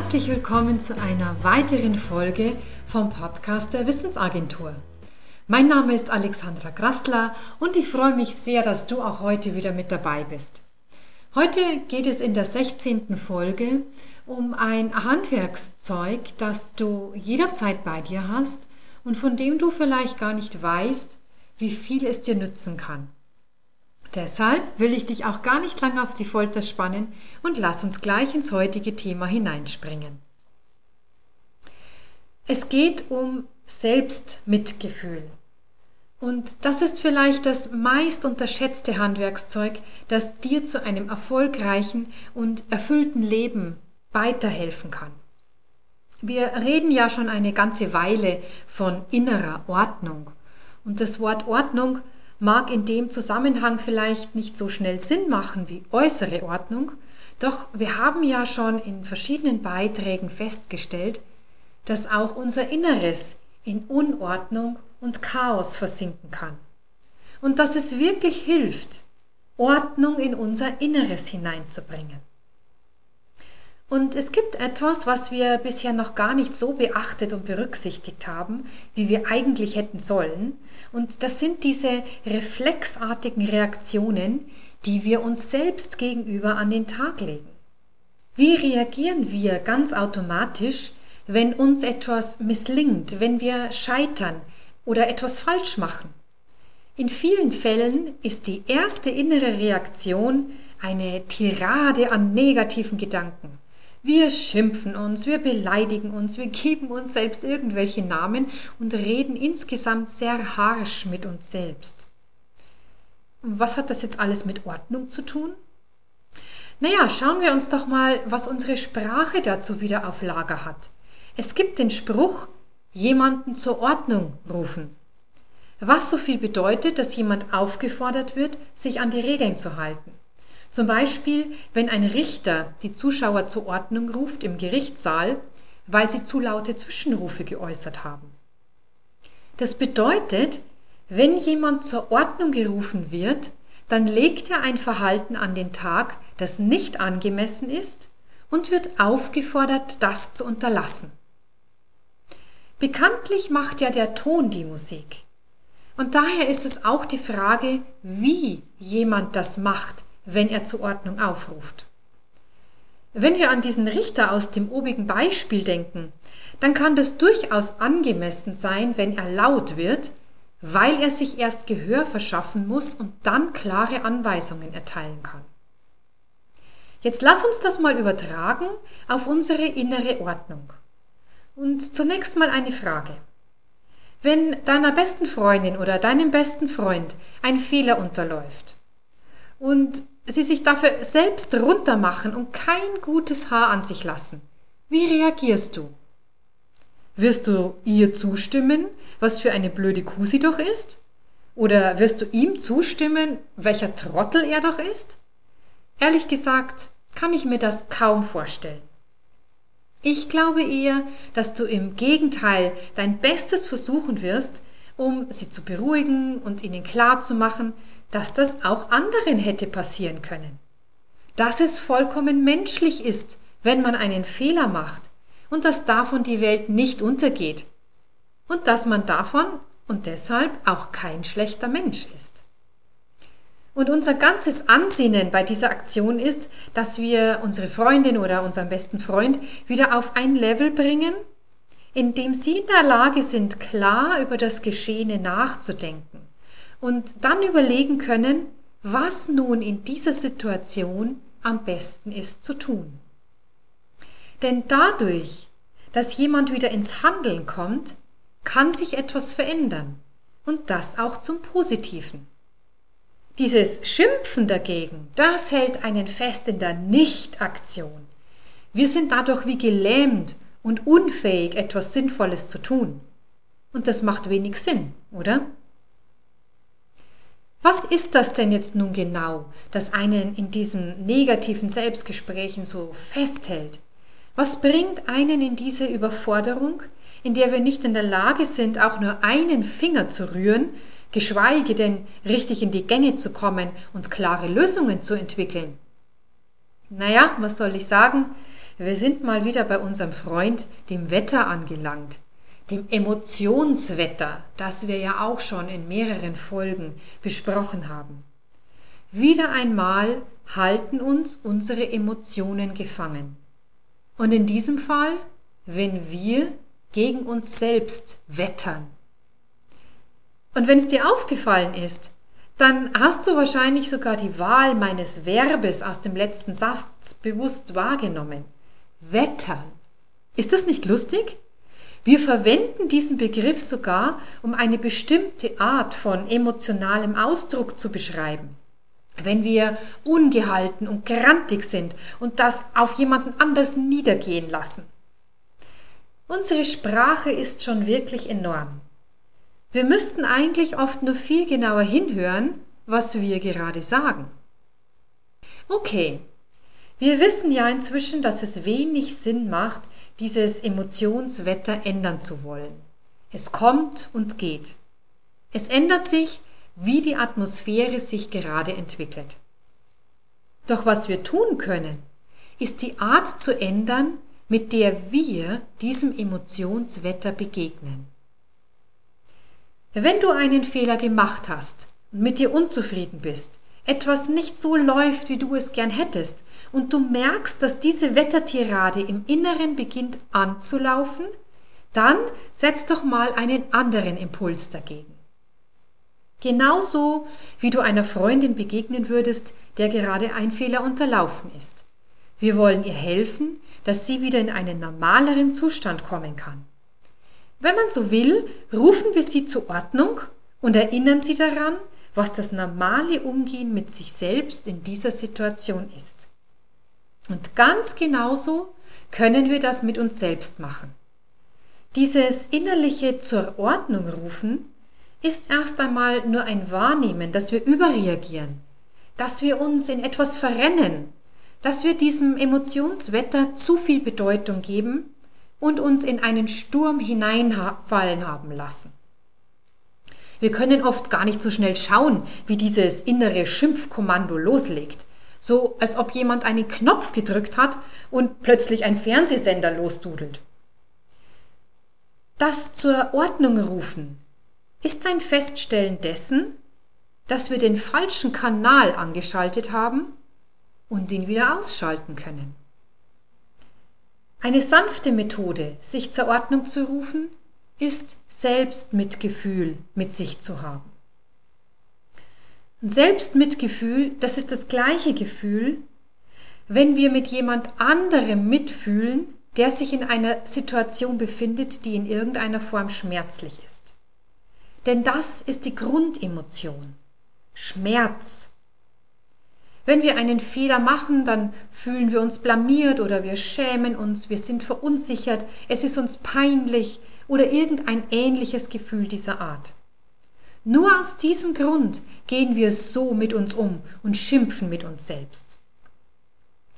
Herzlich willkommen zu einer weiteren Folge vom Podcast der Wissensagentur. Mein Name ist Alexandra Grassler und ich freue mich sehr, dass du auch heute wieder mit dabei bist. Heute geht es in der 16. Folge um ein Handwerkszeug, das du jederzeit bei dir hast und von dem du vielleicht gar nicht weißt, wie viel es dir nützen kann. Deshalb will ich dich auch gar nicht lange auf die Folter spannen und lass uns gleich ins heutige Thema hineinspringen. Es geht um Selbstmitgefühl. Und das ist vielleicht das meist unterschätzte Handwerkszeug, das dir zu einem erfolgreichen und erfüllten Leben weiterhelfen kann. Wir reden ja schon eine ganze Weile von innerer Ordnung. Und das Wort Ordnung mag in dem Zusammenhang vielleicht nicht so schnell Sinn machen wie äußere Ordnung, doch wir haben ja schon in verschiedenen Beiträgen festgestellt, dass auch unser Inneres in Unordnung und Chaos versinken kann. Und dass es wirklich hilft, Ordnung in unser Inneres hineinzubringen. Und es gibt etwas, was wir bisher noch gar nicht so beachtet und berücksichtigt haben, wie wir eigentlich hätten sollen. Und das sind diese reflexartigen Reaktionen, die wir uns selbst gegenüber an den Tag legen. Wie reagieren wir ganz automatisch, wenn uns etwas misslingt, wenn wir scheitern oder etwas falsch machen? In vielen Fällen ist die erste innere Reaktion eine Tirade an negativen Gedanken wir schimpfen uns, wir beleidigen uns, wir geben uns selbst irgendwelche Namen und reden insgesamt sehr harsch mit uns selbst. Was hat das jetzt alles mit Ordnung zu tun? Naja, schauen wir uns doch mal, was unsere Sprache dazu wieder auf Lager hat. Es gibt den Spruch, jemanden zur Ordnung rufen. Was so viel bedeutet, dass jemand aufgefordert wird, sich an die Regeln zu halten. Zum Beispiel, wenn ein Richter die Zuschauer zur Ordnung ruft im Gerichtssaal, weil sie zu laute Zwischenrufe geäußert haben. Das bedeutet, wenn jemand zur Ordnung gerufen wird, dann legt er ein Verhalten an den Tag, das nicht angemessen ist und wird aufgefordert, das zu unterlassen. Bekanntlich macht ja der Ton die Musik. Und daher ist es auch die Frage, wie jemand das macht, wenn er zur Ordnung aufruft. Wenn wir an diesen Richter aus dem obigen Beispiel denken, dann kann das durchaus angemessen sein, wenn er laut wird, weil er sich erst Gehör verschaffen muss und dann klare Anweisungen erteilen kann. Jetzt lass uns das mal übertragen auf unsere innere Ordnung. Und zunächst mal eine Frage. Wenn deiner besten Freundin oder deinem besten Freund ein Fehler unterläuft und sie sich dafür selbst runtermachen und kein gutes Haar an sich lassen. Wie reagierst du? Wirst du ihr zustimmen, was für eine blöde Kuh sie doch ist? Oder wirst du ihm zustimmen, welcher Trottel er doch ist? Ehrlich gesagt, kann ich mir das kaum vorstellen. Ich glaube eher, dass du im Gegenteil dein Bestes versuchen wirst, um sie zu beruhigen und ihnen klarzumachen, dass das auch anderen hätte passieren können. Dass es vollkommen menschlich ist, wenn man einen Fehler macht und dass davon die Welt nicht untergeht und dass man davon und deshalb auch kein schlechter Mensch ist. Und unser ganzes Ansinnen bei dieser Aktion ist, dass wir unsere Freundin oder unseren besten Freund wieder auf ein Level bringen, in dem sie in der Lage sind, klar über das Geschehene nachzudenken und dann überlegen können, was nun in dieser Situation am besten ist zu tun. Denn dadurch, dass jemand wieder ins Handeln kommt, kann sich etwas verändern und das auch zum Positiven. Dieses Schimpfen dagegen, das hält einen fest in der Nicht-Aktion. Wir sind dadurch wie gelähmt und unfähig, etwas Sinnvolles zu tun. Und das macht wenig Sinn, oder? Was ist das denn jetzt nun genau, das einen in diesen negativen Selbstgesprächen so festhält? Was bringt einen in diese Überforderung, in der wir nicht in der Lage sind, auch nur einen Finger zu rühren, geschweige denn richtig in die Gänge zu kommen und klare Lösungen zu entwickeln? Naja, was soll ich sagen? Wir sind mal wieder bei unserem Freund, dem Wetter, angelangt. Dem Emotionswetter, das wir ja auch schon in mehreren Folgen besprochen haben. Wieder einmal halten uns unsere Emotionen gefangen. Und in diesem Fall, wenn wir gegen uns selbst wettern. Und wenn es dir aufgefallen ist, dann hast du wahrscheinlich sogar die Wahl meines Verbes aus dem letzten Satz bewusst wahrgenommen. Wettern. Ist das nicht lustig? Wir verwenden diesen Begriff sogar, um eine bestimmte Art von emotionalem Ausdruck zu beschreiben. Wenn wir ungehalten und grantig sind und das auf jemanden anders niedergehen lassen. Unsere Sprache ist schon wirklich enorm. Wir müssten eigentlich oft nur viel genauer hinhören, was wir gerade sagen. Okay, wir wissen ja inzwischen, dass es wenig Sinn macht, dieses Emotionswetter ändern zu wollen. Es kommt und geht. Es ändert sich, wie die Atmosphäre sich gerade entwickelt. Doch was wir tun können, ist die Art zu ändern, mit der wir diesem Emotionswetter begegnen. Wenn du einen Fehler gemacht hast und mit dir unzufrieden bist, etwas nicht so läuft, wie du es gern hättest, und du merkst, dass diese Wettertirade im Inneren beginnt anzulaufen, dann setz doch mal einen anderen Impuls dagegen. Genauso wie du einer Freundin begegnen würdest, der gerade ein Fehler unterlaufen ist. Wir wollen ihr helfen, dass sie wieder in einen normaleren Zustand kommen kann. Wenn man so will, rufen wir sie zur Ordnung und erinnern sie daran, was das normale Umgehen mit sich selbst in dieser Situation ist. Und ganz genauso können wir das mit uns selbst machen. Dieses innerliche zur Ordnung rufen ist erst einmal nur ein Wahrnehmen, dass wir überreagieren, dass wir uns in etwas verrennen, dass wir diesem Emotionswetter zu viel Bedeutung geben und uns in einen Sturm hineinfallen haben lassen. Wir können oft gar nicht so schnell schauen, wie dieses innere Schimpfkommando loslegt. So als ob jemand einen Knopf gedrückt hat und plötzlich ein Fernsehsender losdudelt. Das zur Ordnung rufen ist ein Feststellen dessen, dass wir den falschen Kanal angeschaltet haben und ihn wieder ausschalten können. Eine sanfte Methode, sich zur Ordnung zu rufen, ist Selbstmitgefühl mit sich zu haben. Selbstmitgefühl, das ist das gleiche Gefühl, wenn wir mit jemand anderem mitfühlen, der sich in einer Situation befindet, die in irgendeiner Form schmerzlich ist. Denn das ist die Grundemotion. Schmerz. Wenn wir einen Fehler machen, dann fühlen wir uns blamiert oder wir schämen uns, wir sind verunsichert, es ist uns peinlich oder irgendein ähnliches Gefühl dieser Art. Nur aus diesem Grund gehen wir so mit uns um und schimpfen mit uns selbst.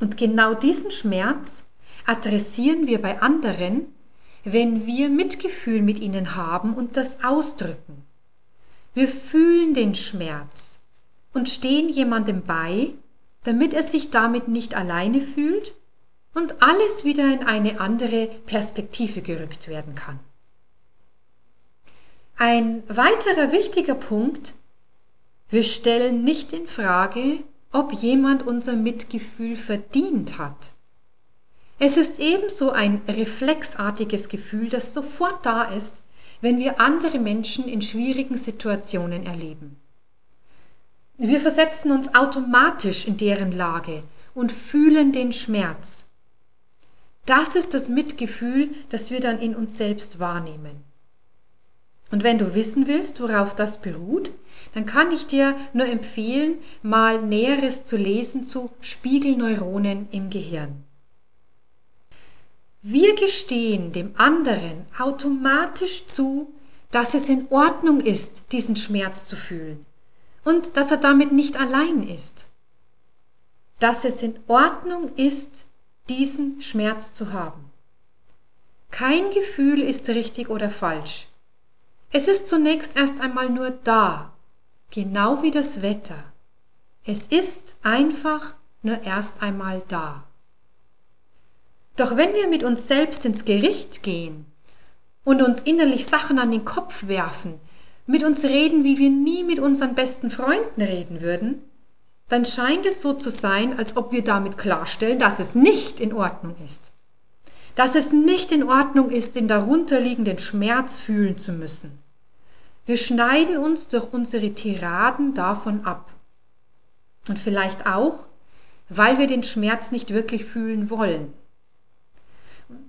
Und genau diesen Schmerz adressieren wir bei anderen, wenn wir Mitgefühl mit ihnen haben und das ausdrücken. Wir fühlen den Schmerz, und stehen jemandem bei, damit er sich damit nicht alleine fühlt und alles wieder in eine andere Perspektive gerückt werden kann. Ein weiterer wichtiger Punkt, wir stellen nicht in Frage, ob jemand unser Mitgefühl verdient hat. Es ist ebenso ein reflexartiges Gefühl, das sofort da ist, wenn wir andere Menschen in schwierigen Situationen erleben. Wir versetzen uns automatisch in deren Lage und fühlen den Schmerz. Das ist das Mitgefühl, das wir dann in uns selbst wahrnehmen. Und wenn du wissen willst, worauf das beruht, dann kann ich dir nur empfehlen, mal Näheres zu lesen zu Spiegelneuronen im Gehirn. Wir gestehen dem anderen automatisch zu, dass es in Ordnung ist, diesen Schmerz zu fühlen und dass er damit nicht allein ist. Dass es in Ordnung ist, diesen Schmerz zu haben. Kein Gefühl ist richtig oder falsch. Es ist zunächst erst einmal nur da, genau wie das Wetter. Es ist einfach nur erst einmal da. Doch wenn wir mit uns selbst ins Gericht gehen und uns innerlich Sachen an den Kopf werfen, mit uns reden, wie wir nie mit unseren besten Freunden reden würden, dann scheint es so zu sein, als ob wir damit klarstellen, dass es nicht in Ordnung ist. Dass es nicht in Ordnung ist, den darunterliegenden Schmerz fühlen zu müssen. Wir schneiden uns durch unsere Tiraden davon ab. Und vielleicht auch, weil wir den Schmerz nicht wirklich fühlen wollen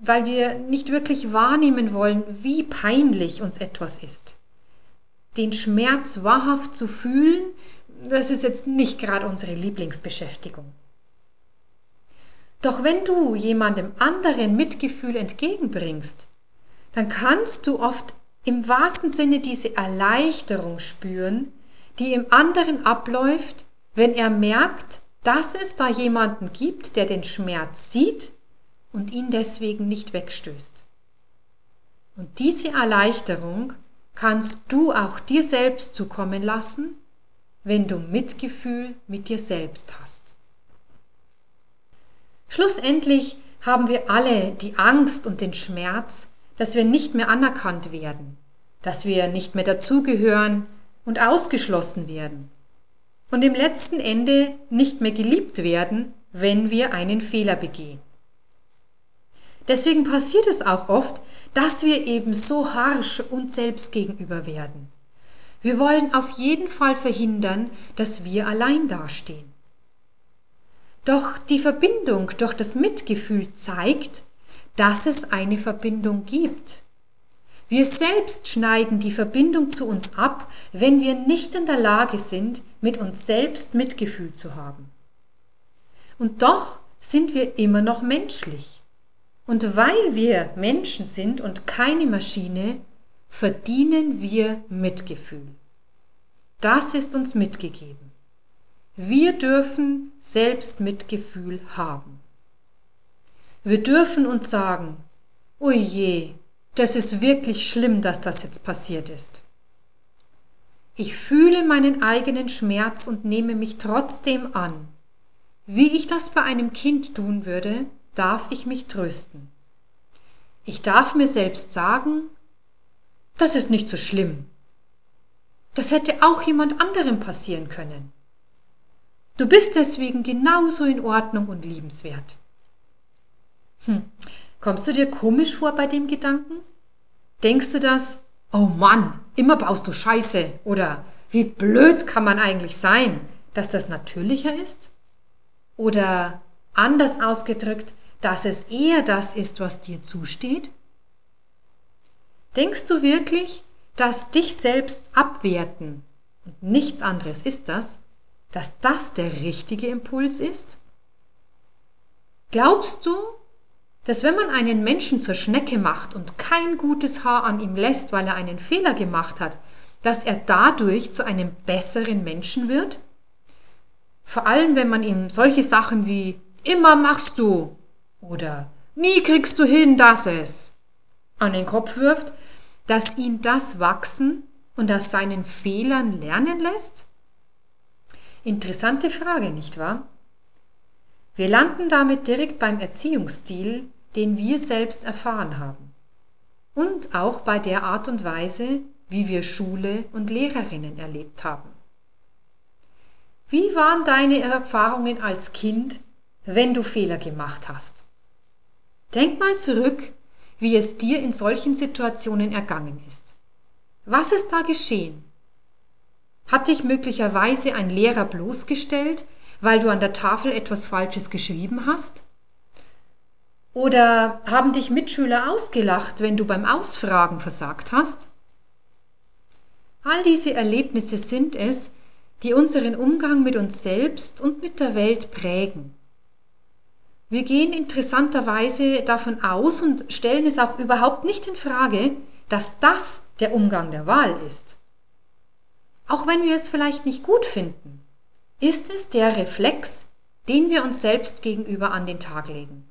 weil wir nicht wirklich wahrnehmen wollen, wie peinlich uns etwas ist. Den Schmerz wahrhaft zu fühlen, das ist jetzt nicht gerade unsere Lieblingsbeschäftigung. Doch wenn du jemandem anderen Mitgefühl entgegenbringst, dann kannst du oft im wahrsten Sinne diese Erleichterung spüren, die im anderen abläuft, wenn er merkt, dass es da jemanden gibt, der den Schmerz sieht und ihn deswegen nicht wegstößt. Und diese Erleichterung kannst du auch dir selbst zukommen lassen, wenn du Mitgefühl mit dir selbst hast. Schlussendlich haben wir alle die Angst und den Schmerz, dass wir nicht mehr anerkannt werden, dass wir nicht mehr dazugehören und ausgeschlossen werden und im letzten Ende nicht mehr geliebt werden, wenn wir einen Fehler begehen. Deswegen passiert es auch oft, dass wir eben so harsch uns selbst gegenüber werden. Wir wollen auf jeden Fall verhindern, dass wir allein dastehen. Doch die Verbindung durch das Mitgefühl zeigt, dass es eine Verbindung gibt. Wir selbst schneiden die Verbindung zu uns ab, wenn wir nicht in der Lage sind, mit uns selbst Mitgefühl zu haben. Und doch sind wir immer noch menschlich. Und weil wir Menschen sind und keine Maschine, verdienen wir Mitgefühl. Das ist uns mitgegeben. Wir dürfen selbst Mitgefühl haben. Wir dürfen uns sagen, oh das ist wirklich schlimm, dass das jetzt passiert ist. Ich fühle meinen eigenen Schmerz und nehme mich trotzdem an. Wie ich das bei einem Kind tun würde, darf ich mich trösten. Ich darf mir selbst sagen, das ist nicht so schlimm. Das hätte auch jemand anderem passieren können. Du bist deswegen genauso in Ordnung und liebenswert. Hm, kommst du dir komisch vor bei dem Gedanken? Denkst du das, oh Mann, immer baust du Scheiße oder wie blöd kann man eigentlich sein, dass das natürlicher ist? Oder anders ausgedrückt, dass es eher das ist, was dir zusteht? Denkst du wirklich, dass dich selbst abwerten, und nichts anderes ist das, dass das der richtige Impuls ist? Glaubst du, dass wenn man einen Menschen zur Schnecke macht und kein gutes Haar an ihm lässt, weil er einen Fehler gemacht hat, dass er dadurch zu einem besseren Menschen wird? Vor allem, wenn man ihm solche Sachen wie immer machst du oder nie kriegst du hin, dass es an den Kopf wirft, dass ihn das wachsen und aus seinen Fehlern lernen lässt? Interessante Frage, nicht wahr? Wir landen damit direkt beim Erziehungsstil, den wir selbst erfahren haben. Und auch bei der Art und Weise, wie wir Schule und Lehrerinnen erlebt haben. Wie waren deine Erfahrungen als Kind, wenn du Fehler gemacht hast? Denk mal zurück, wie es dir in solchen Situationen ergangen ist. Was ist da geschehen? Hat dich möglicherweise ein Lehrer bloßgestellt, weil du an der Tafel etwas Falsches geschrieben hast? Oder haben dich Mitschüler ausgelacht, wenn du beim Ausfragen versagt hast? All diese Erlebnisse sind es, die unseren Umgang mit uns selbst und mit der Welt prägen. Wir gehen interessanterweise davon aus und stellen es auch überhaupt nicht in Frage, dass das der Umgang der Wahl ist. Auch wenn wir es vielleicht nicht gut finden, ist es der Reflex, den wir uns selbst gegenüber an den Tag legen.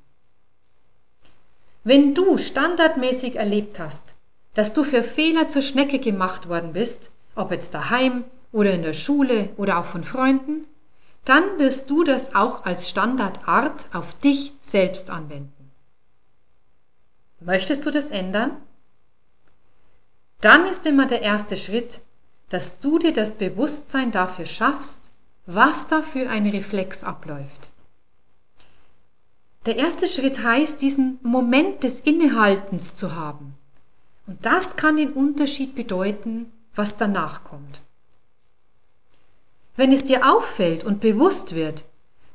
Wenn du standardmäßig erlebt hast, dass du für Fehler zur Schnecke gemacht worden bist, ob jetzt daheim oder in der Schule oder auch von Freunden, dann wirst du das auch als Standardart auf dich selbst anwenden. Möchtest du das ändern? Dann ist immer der erste Schritt, dass du dir das Bewusstsein dafür schaffst, was da für ein Reflex abläuft. Der erste Schritt heißt, diesen Moment des Innehaltens zu haben. Und das kann den Unterschied bedeuten, was danach kommt. Wenn es dir auffällt und bewusst wird,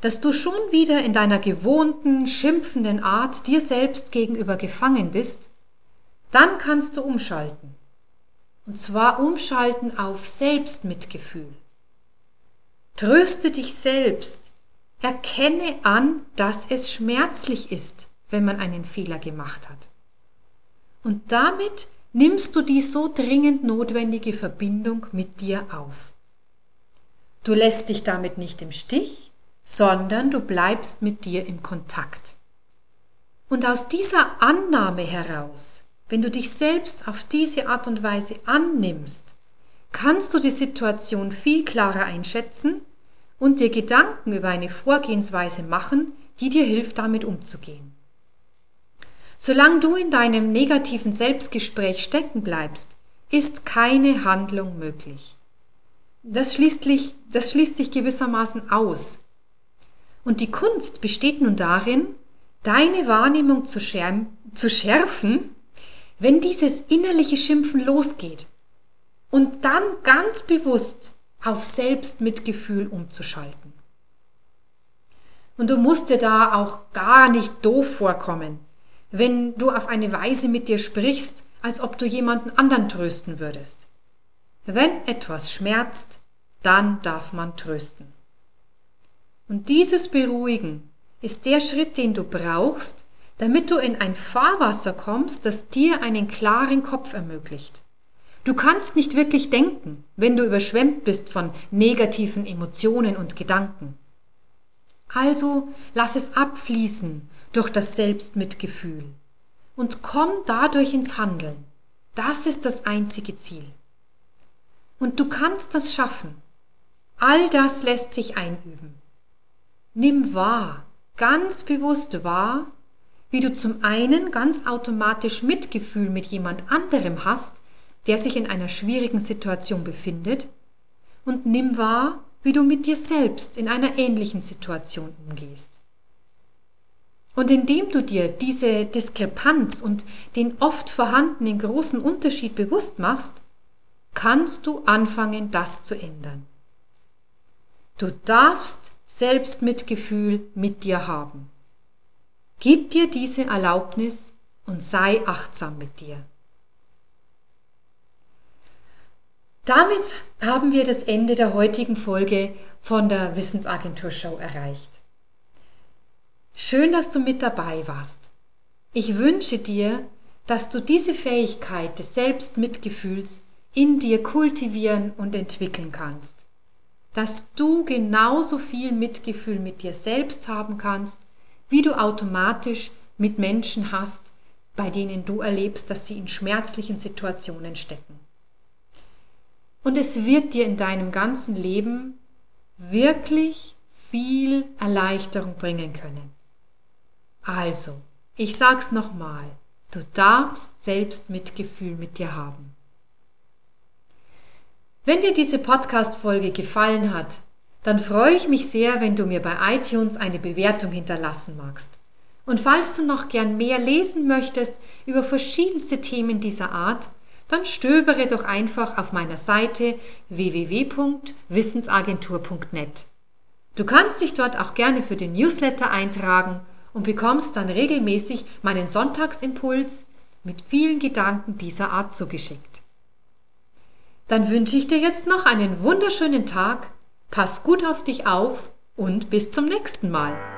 dass du schon wieder in deiner gewohnten, schimpfenden Art dir selbst gegenüber gefangen bist, dann kannst du umschalten. Und zwar umschalten auf Selbstmitgefühl. Tröste dich selbst. Erkenne an, dass es schmerzlich ist, wenn man einen Fehler gemacht hat. Und damit nimmst du die so dringend notwendige Verbindung mit dir auf. Du lässt dich damit nicht im Stich, sondern du bleibst mit dir im Kontakt. Und aus dieser Annahme heraus, wenn du dich selbst auf diese Art und Weise annimmst, kannst du die Situation viel klarer einschätzen und dir Gedanken über eine Vorgehensweise machen, die dir hilft, damit umzugehen. Solange du in deinem negativen Selbstgespräch stecken bleibst, ist keine Handlung möglich. Das schließt, das schließt sich gewissermaßen aus. Und die Kunst besteht nun darin, deine Wahrnehmung zu, schärfen, wenn dieses innerliche Schimpfen losgeht. Und dann ganz bewusst auf Selbstmitgefühl umzuschalten. Und du musst dir da auch gar nicht doof vorkommen wenn du auf eine Weise mit dir sprichst, als ob du jemanden anderen trösten würdest. Wenn etwas schmerzt, dann darf man trösten. Und dieses Beruhigen ist der Schritt, den du brauchst, damit du in ein Fahrwasser kommst, das dir einen klaren Kopf ermöglicht. Du kannst nicht wirklich denken, wenn du überschwemmt bist von negativen Emotionen und Gedanken. Also lass es abfließen durch das Selbstmitgefühl und komm dadurch ins Handeln. Das ist das einzige Ziel. Und du kannst das schaffen. All das lässt sich einüben. Nimm wahr, ganz bewusst wahr, wie du zum einen ganz automatisch Mitgefühl mit jemand anderem hast, der sich in einer schwierigen Situation befindet, und nimm wahr, wie du mit dir selbst in einer ähnlichen Situation umgehst. Und indem du dir diese Diskrepanz und den oft vorhandenen großen Unterschied bewusst machst, kannst du anfangen, das zu ändern. Du darfst Selbstmitgefühl mit dir haben. Gib dir diese Erlaubnis und sei achtsam mit dir. Damit haben wir das Ende der heutigen Folge von der Wissensagentur Show erreicht. Schön, dass du mit dabei warst. Ich wünsche dir, dass du diese Fähigkeit des Selbstmitgefühls in dir kultivieren und entwickeln kannst. Dass du genauso viel Mitgefühl mit dir selbst haben kannst, wie du automatisch mit Menschen hast, bei denen du erlebst, dass sie in schmerzlichen Situationen stecken. Und es wird dir in deinem ganzen Leben wirklich viel Erleichterung bringen können. Also, ich sag's nochmal, du darfst selbst Mitgefühl mit dir haben. Wenn dir diese Podcast-Folge gefallen hat, dann freue ich mich sehr, wenn du mir bei iTunes eine Bewertung hinterlassen magst. Und falls du noch gern mehr lesen möchtest über verschiedenste Themen dieser Art, dann stöbere doch einfach auf meiner Seite www.wissensagentur.net. Du kannst dich dort auch gerne für den Newsletter eintragen und bekommst dann regelmäßig meinen Sonntagsimpuls mit vielen Gedanken dieser Art zugeschickt. Dann wünsche ich dir jetzt noch einen wunderschönen Tag, pass gut auf dich auf und bis zum nächsten Mal.